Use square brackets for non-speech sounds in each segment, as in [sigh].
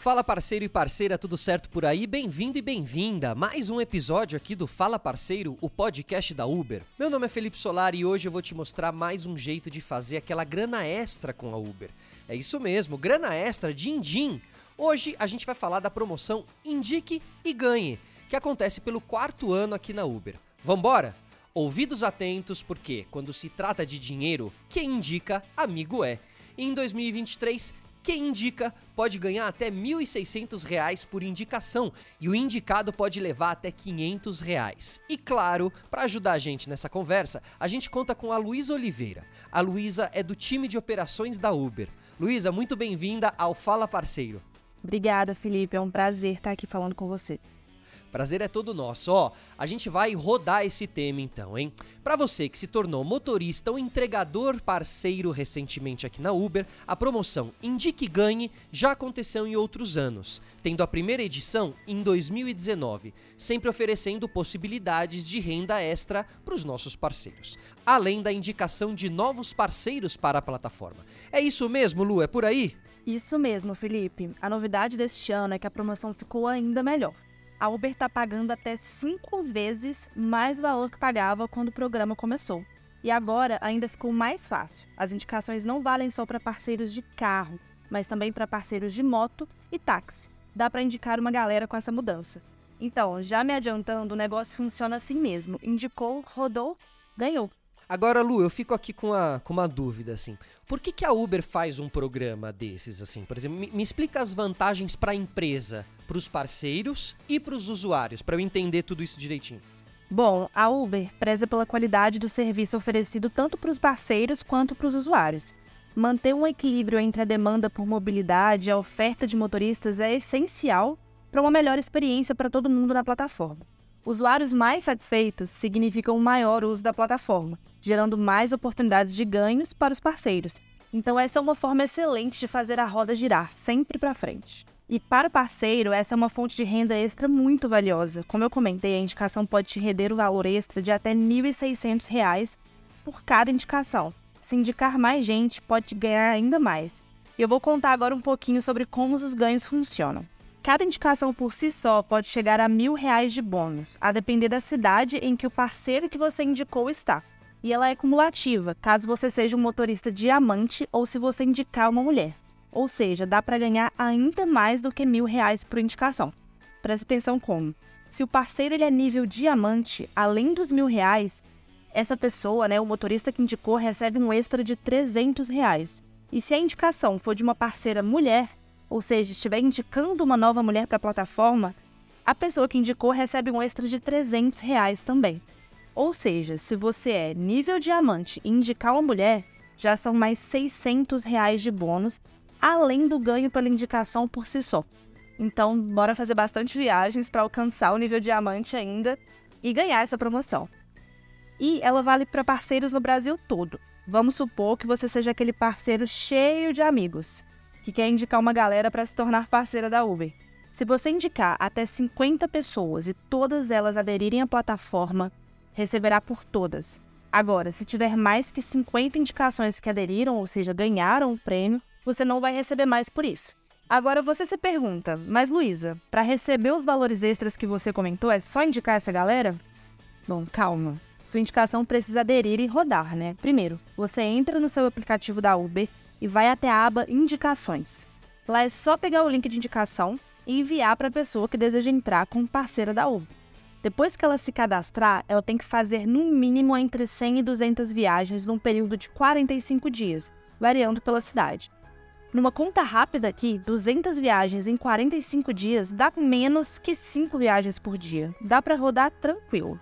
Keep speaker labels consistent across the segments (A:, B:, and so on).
A: Fala parceiro e parceira, tudo certo por aí? Bem-vindo e bem-vinda! Mais um episódio aqui do Fala Parceiro, o podcast da Uber. Meu nome é Felipe Solar e hoje eu vou te mostrar mais um jeito de fazer aquela grana extra com a Uber. É isso mesmo, grana extra, din-din. Hoje a gente vai falar da promoção Indique e Ganhe, que acontece pelo quarto ano aqui na Uber. Vambora? Ouvidos atentos, porque quando se trata de dinheiro, quem indica, amigo é. E em 2023, quem indica pode ganhar até R$ 1.600 por indicação e o indicado pode levar até 500 reais. E claro, para ajudar a gente nessa conversa, a gente conta com a Luísa Oliveira. A Luísa é do time de operações da Uber. Luísa, muito bem-vinda ao Fala Parceiro.
B: Obrigada, Felipe. É um prazer estar aqui falando com você.
A: Prazer é todo nosso. Ó, a gente vai rodar esse tema então, hein? Para você que se tornou motorista ou entregador parceiro recentemente aqui na Uber, a promoção Indique Ganhe já aconteceu em outros anos, tendo a primeira edição em 2019, sempre oferecendo possibilidades de renda extra para os nossos parceiros, além da indicação de novos parceiros para a plataforma. É isso mesmo, Lu? É por aí?
B: Isso mesmo, Felipe. A novidade deste ano é que a promoção ficou ainda melhor a Uber está pagando até cinco vezes mais o valor que pagava quando o programa começou. E agora ainda ficou mais fácil. As indicações não valem só para parceiros de carro, mas também para parceiros de moto e táxi. Dá para indicar uma galera com essa mudança. Então, já me adiantando, o negócio funciona assim mesmo. Indicou, rodou, ganhou.
A: Agora, Lu, eu fico aqui com uma, com uma dúvida, assim. Por que, que a Uber faz um programa desses, assim? Por exemplo, me, me explica as vantagens para a empresa, para os parceiros e para os usuários, para eu entender tudo isso direitinho.
B: Bom, a Uber preza pela qualidade do serviço oferecido tanto para os parceiros quanto para os usuários. Manter um equilíbrio entre a demanda por mobilidade e a oferta de motoristas é essencial para uma melhor experiência para todo mundo na plataforma. Usuários mais satisfeitos significam um maior uso da plataforma, gerando mais oportunidades de ganhos para os parceiros. Então, essa é uma forma excelente de fazer a roda girar, sempre para frente. E para o parceiro, essa é uma fonte de renda extra muito valiosa. Como eu comentei, a indicação pode te render o valor extra de até R$ 1.600 por cada indicação. Se indicar mais gente, pode ganhar ainda mais. Eu vou contar agora um pouquinho sobre como os ganhos funcionam. Cada indicação por si só pode chegar a mil reais de bônus, a depender da cidade em que o parceiro que você indicou está. E ela é cumulativa, caso você seja um motorista diamante ou se você indicar uma mulher. Ou seja, dá para ganhar ainda mais do que mil reais por indicação. Preste atenção como. Se o parceiro ele é nível diamante, além dos mil reais, essa pessoa, né, o motorista que indicou, recebe um extra de 300 reais. E se a indicação for de uma parceira mulher, ou seja, estiver indicando uma nova mulher para a plataforma, a pessoa que indicou recebe um extra de 300 reais também. Ou seja, se você é nível diamante e indicar uma mulher, já são mais 600 reais de bônus, além do ganho pela indicação por si só. Então, bora fazer bastante viagens para alcançar o nível diamante ainda e ganhar essa promoção. E ela vale para parceiros no Brasil todo. Vamos supor que você seja aquele parceiro cheio de amigos que quer indicar uma galera para se tornar parceira da Uber. Se você indicar até 50 pessoas e todas elas aderirem à plataforma, receberá por todas. Agora, se tiver mais que 50 indicações que aderiram, ou seja, ganharam o prêmio, você não vai receber mais por isso. Agora você se pergunta, mas Luísa, para receber os valores extras que você comentou, é só indicar essa galera? Bom, calma. Sua indicação precisa aderir e rodar, né? Primeiro, você entra no seu aplicativo da Uber e vai até a aba Indicações. Lá é só pegar o link de indicação e enviar para a pessoa que deseja entrar como parceira da Uber. Depois que ela se cadastrar, ela tem que fazer no mínimo entre 100 e 200 viagens num período de 45 dias, variando pela cidade. Numa conta rápida aqui, 200 viagens em 45 dias dá menos que 5 viagens por dia. Dá para rodar tranquilo.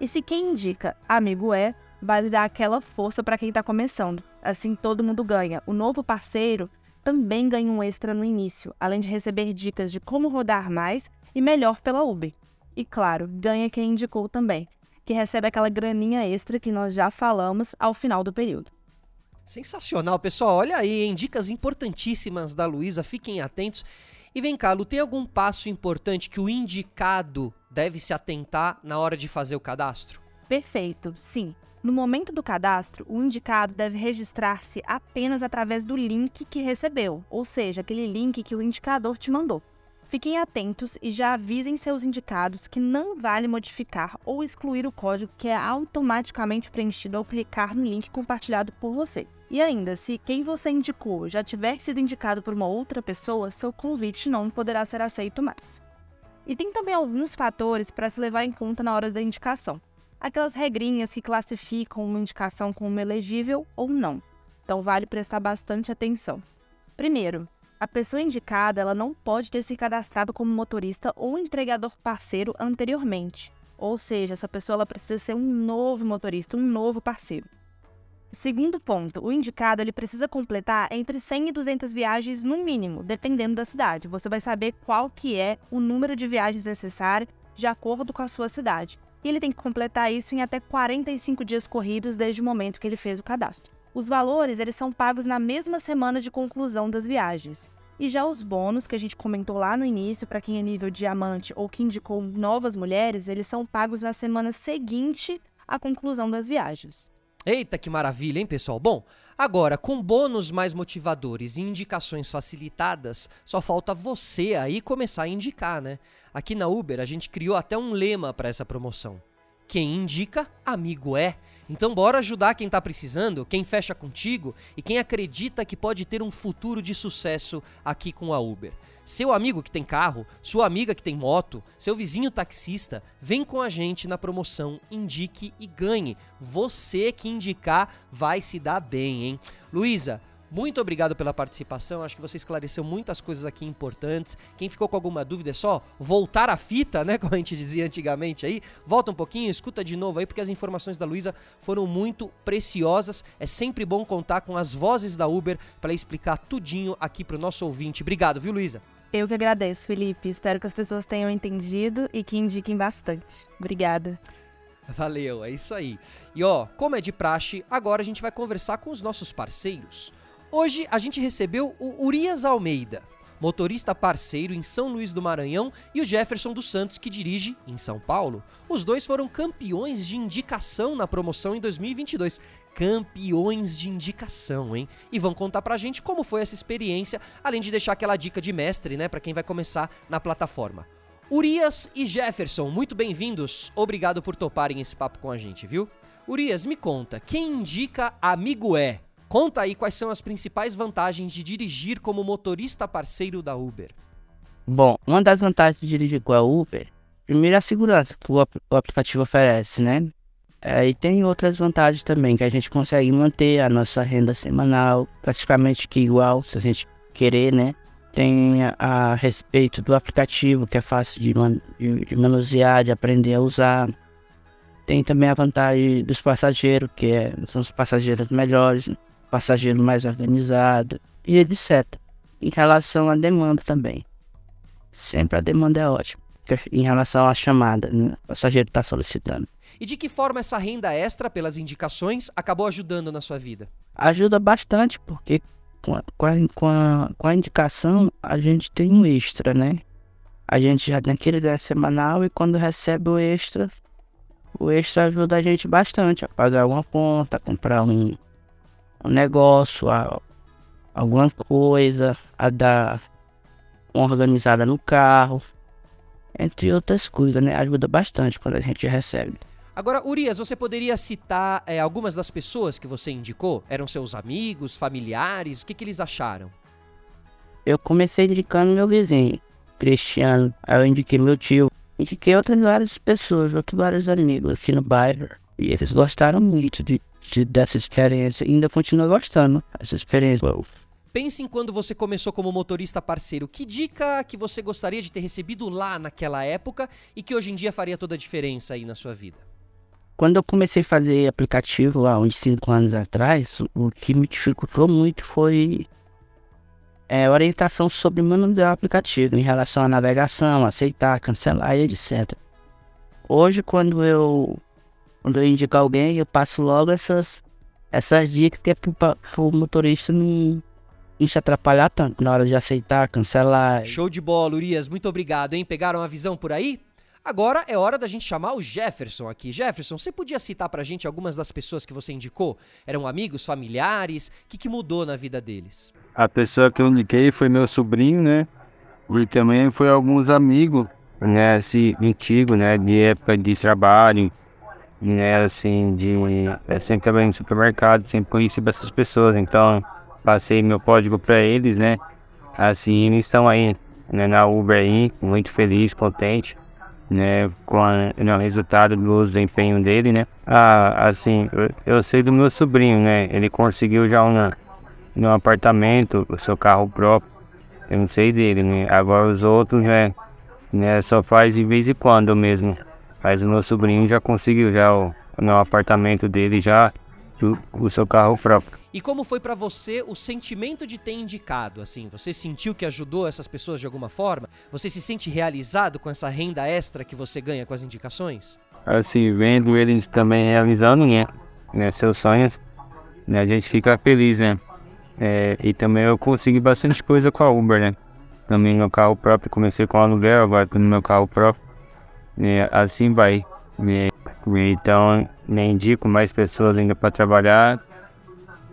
B: E se quem indica amigo é, vale dar aquela força para quem está começando. Assim todo mundo ganha. O novo parceiro também ganha um extra no início, além de receber dicas de como rodar mais e melhor pela Uber. E claro, ganha quem indicou também, que recebe aquela graninha extra que nós já falamos ao final do período.
A: Sensacional, pessoal. Olha aí, hein? Dicas importantíssimas da Luísa, fiquem atentos. E vem cá, Lu, tem algum passo importante que o indicado deve se atentar na hora de fazer o cadastro?
B: Perfeito, sim. No momento do cadastro, o indicado deve registrar-se apenas através do link que recebeu, ou seja, aquele link que o indicador te mandou. Fiquem atentos e já avisem seus indicados que não vale modificar ou excluir o código que é automaticamente preenchido ao clicar no link compartilhado por você. E ainda, se quem você indicou já tiver sido indicado por uma outra pessoa, seu convite não poderá ser aceito mais. E tem também alguns fatores para se levar em conta na hora da indicação aquelas regrinhas que classificam uma indicação como elegível ou não. Então vale prestar bastante atenção. Primeiro, a pessoa indicada ela não pode ter se cadastrado como motorista ou entregador parceiro anteriormente. Ou seja, essa pessoa ela precisa ser um novo motorista, um novo parceiro. Segundo ponto, o indicado ele precisa completar entre 100 e 200 viagens no mínimo, dependendo da cidade. Você vai saber qual que é o número de viagens necessário de acordo com a sua cidade e ele tem que completar isso em até 45 dias corridos desde o momento que ele fez o cadastro. Os valores eles são pagos na mesma semana de conclusão das viagens. E já os bônus que a gente comentou lá no início, para quem é nível diamante ou que indicou novas mulheres, eles são pagos na semana seguinte à conclusão das viagens.
A: Eita, que maravilha, hein, pessoal? Bom, agora, com bônus mais motivadores e indicações facilitadas, só falta você aí começar a indicar, né? Aqui na Uber, a gente criou até um lema para essa promoção. Quem indica, amigo é. Então bora ajudar quem tá precisando, quem fecha contigo e quem acredita que pode ter um futuro de sucesso aqui com a Uber. Seu amigo que tem carro, sua amiga que tem moto, seu vizinho taxista, vem com a gente na promoção Indique e Ganhe. Você que indicar vai se dar bem, hein? Luísa, muito obrigado pela participação. Acho que você esclareceu muitas coisas aqui importantes. Quem ficou com alguma dúvida é só voltar a fita, né? [laughs] Como a gente dizia antigamente aí. Volta um pouquinho, escuta de novo aí, porque as informações da Luísa foram muito preciosas. É sempre bom contar com as vozes da Uber para explicar tudinho aqui pro nosso ouvinte. Obrigado, viu, Luísa?
B: Eu que agradeço, Felipe. Espero que as pessoas tenham entendido e que indiquem bastante. Obrigada.
A: Valeu, é isso aí. E ó, como é de praxe, agora a gente vai conversar com os nossos parceiros. Hoje a gente recebeu o Urias Almeida, motorista parceiro em São Luís do Maranhão, e o Jefferson dos Santos, que dirige em São Paulo. Os dois foram campeões de indicação na promoção em 2022. Campeões de indicação, hein? E vão contar pra gente como foi essa experiência, além de deixar aquela dica de mestre, né, para quem vai começar na plataforma. Urias e Jefferson, muito bem-vindos. Obrigado por toparem esse papo com a gente, viu? Urias, me conta, quem indica amigo é? Conta aí quais são as principais vantagens de dirigir como motorista parceiro da Uber.
C: Bom, uma das vantagens de dirigir com a Uber, primeiro é a segurança que o, o aplicativo oferece, né? É, e tem outras vantagens também, que a gente consegue manter a nossa renda semanal praticamente que igual, se a gente querer, né? Tem a, a respeito do aplicativo, que é fácil de, man, de, de manusear, de aprender a usar. Tem também a vantagem dos passageiros, que é, são os passageiros melhores, né? Passageiro mais organizado e etc. Em relação à demanda também. Sempre a demanda é ótima. Em relação à chamada, né? o passageiro está solicitando.
A: E de que forma essa renda extra pelas indicações acabou ajudando na sua vida?
C: Ajuda bastante, porque com a, com a, com a indicação a gente tem um extra, né? A gente já tem aquele ideia semanal e quando recebe o extra, o extra ajuda a gente bastante a pagar uma conta, comprar um, um negócio, a, alguma coisa, a dar uma organizada no carro, entre outras coisas, né? Ajuda bastante quando a gente recebe.
A: Agora, Urias, você poderia citar é, algumas das pessoas que você indicou? Eram seus amigos, familiares? O que, que eles acharam?
C: Eu comecei indicando meu vizinho, Cristiano. Aí eu indiquei meu tio. Indiquei outras várias pessoas, outros vários amigos aqui no bairro. E eles gostaram muito de de, dessa experiência e ainda continua gostando dessa experiência.
A: Pense em quando você começou como motorista parceiro. Que dica que você gostaria de ter recebido lá naquela época e que hoje em dia faria toda a diferença aí na sua vida?
C: Quando eu comecei a fazer aplicativo há uns 5 anos atrás, o que me dificultou muito foi é, orientação sobre o aplicativo em relação à navegação, aceitar, cancelar e etc. Hoje, quando eu quando eu indico alguém, eu passo logo essas, essas dicas que é para o motorista não, não se atrapalhar tanto na hora de aceitar, cancelar.
A: Show de bola, Urias. Muito obrigado, hein? Pegaram a visão por aí? Agora é hora da gente chamar o Jefferson aqui. Jefferson, você podia citar pra gente algumas das pessoas que você indicou? Eram amigos, familiares? O que, que mudou na vida deles?
D: A pessoa que eu indiquei foi meu sobrinho, né? E também foi alguns amigos, né, assim, antigo, né, de época de trabalho, né, assim, de... Eu sempre trabalhei no supermercado, sempre conheci essas pessoas, então passei meu código para eles, né, assim, eles estão aí, né, na Uber aí, muito feliz, contente, né, com a, o resultado do desempenho dele, né. Ah, assim, eu, eu sei do meu sobrinho, né, ele conseguiu já um, um apartamento, o seu carro próprio, eu não sei dele, né? Agora os outros, né, né, só faz de vez em quando mesmo. Mas o meu sobrinho já conseguiu já o, no apartamento dele já o, o seu carro próprio.
A: E como foi para você o sentimento de ter indicado? Assim, você sentiu que ajudou essas pessoas de alguma forma? Você se sente realizado com essa renda extra que você ganha com as indicações?
D: Assim, vendo eles também realizando, né, né seus sonhos, né, a gente fica feliz, né? É, e também eu consegui bastante coisa com a Uber, né? Também no carro próprio, comecei com aluguel, agora no meu carro próprio. E assim vai. E, então, me indico mais pessoas ainda para trabalhar.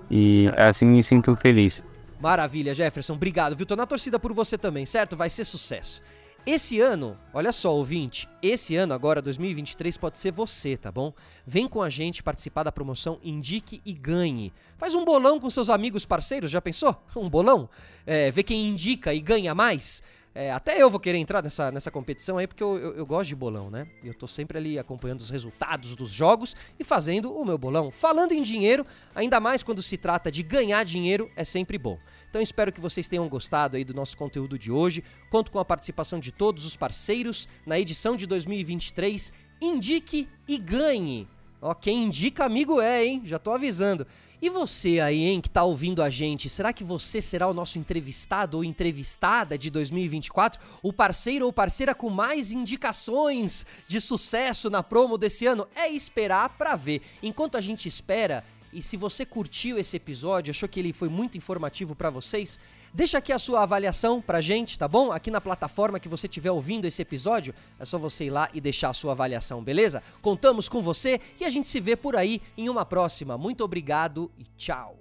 D: E assim me sinto feliz.
A: Maravilha, Jefferson. Obrigado, viu? Tô na torcida por você também, certo? Vai ser sucesso. Esse ano, olha só, ouvinte, esse ano agora, 2023, pode ser você, tá bom? Vem com a gente participar da promoção Indique e Ganhe. Faz um bolão com seus amigos parceiros, já pensou? Um bolão? É, vê quem indica e ganha mais? É, até eu vou querer entrar nessa, nessa competição aí, porque eu, eu, eu, gosto de bolão, né? Eu tô sempre ali acompanhando os resultados dos jogos e fazendo o meu bolão. Falando em dinheiro, ainda mais quando se trata de ganhar dinheiro, é sempre bom. Então espero que vocês tenham gostado aí do nosso conteúdo de hoje. Conto com a participação de todos os parceiros na edição de 2023. Indique e ganhe! Ó, quem indica amigo é, hein? Já tô avisando. E você aí, hein, que tá ouvindo a gente, será que você será o nosso entrevistado ou entrevistada de 2024? O parceiro ou parceira com mais indicações de sucesso na promo desse ano? É esperar pra ver. Enquanto a gente espera, e se você curtiu esse episódio, achou que ele foi muito informativo para vocês, Deixa aqui a sua avaliação pra gente, tá bom? Aqui na plataforma que você estiver ouvindo esse episódio, é só você ir lá e deixar a sua avaliação, beleza? Contamos com você e a gente se vê por aí em uma próxima. Muito obrigado e tchau.